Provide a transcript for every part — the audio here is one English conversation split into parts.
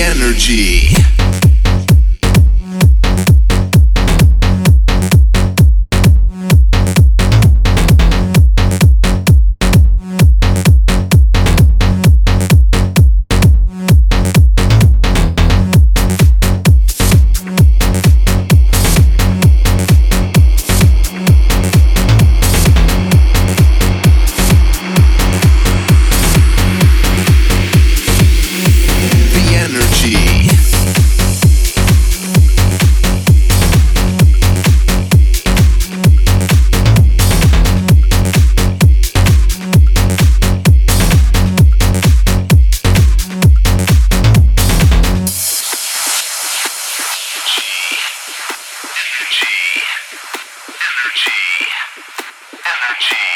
energy.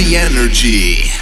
the energy.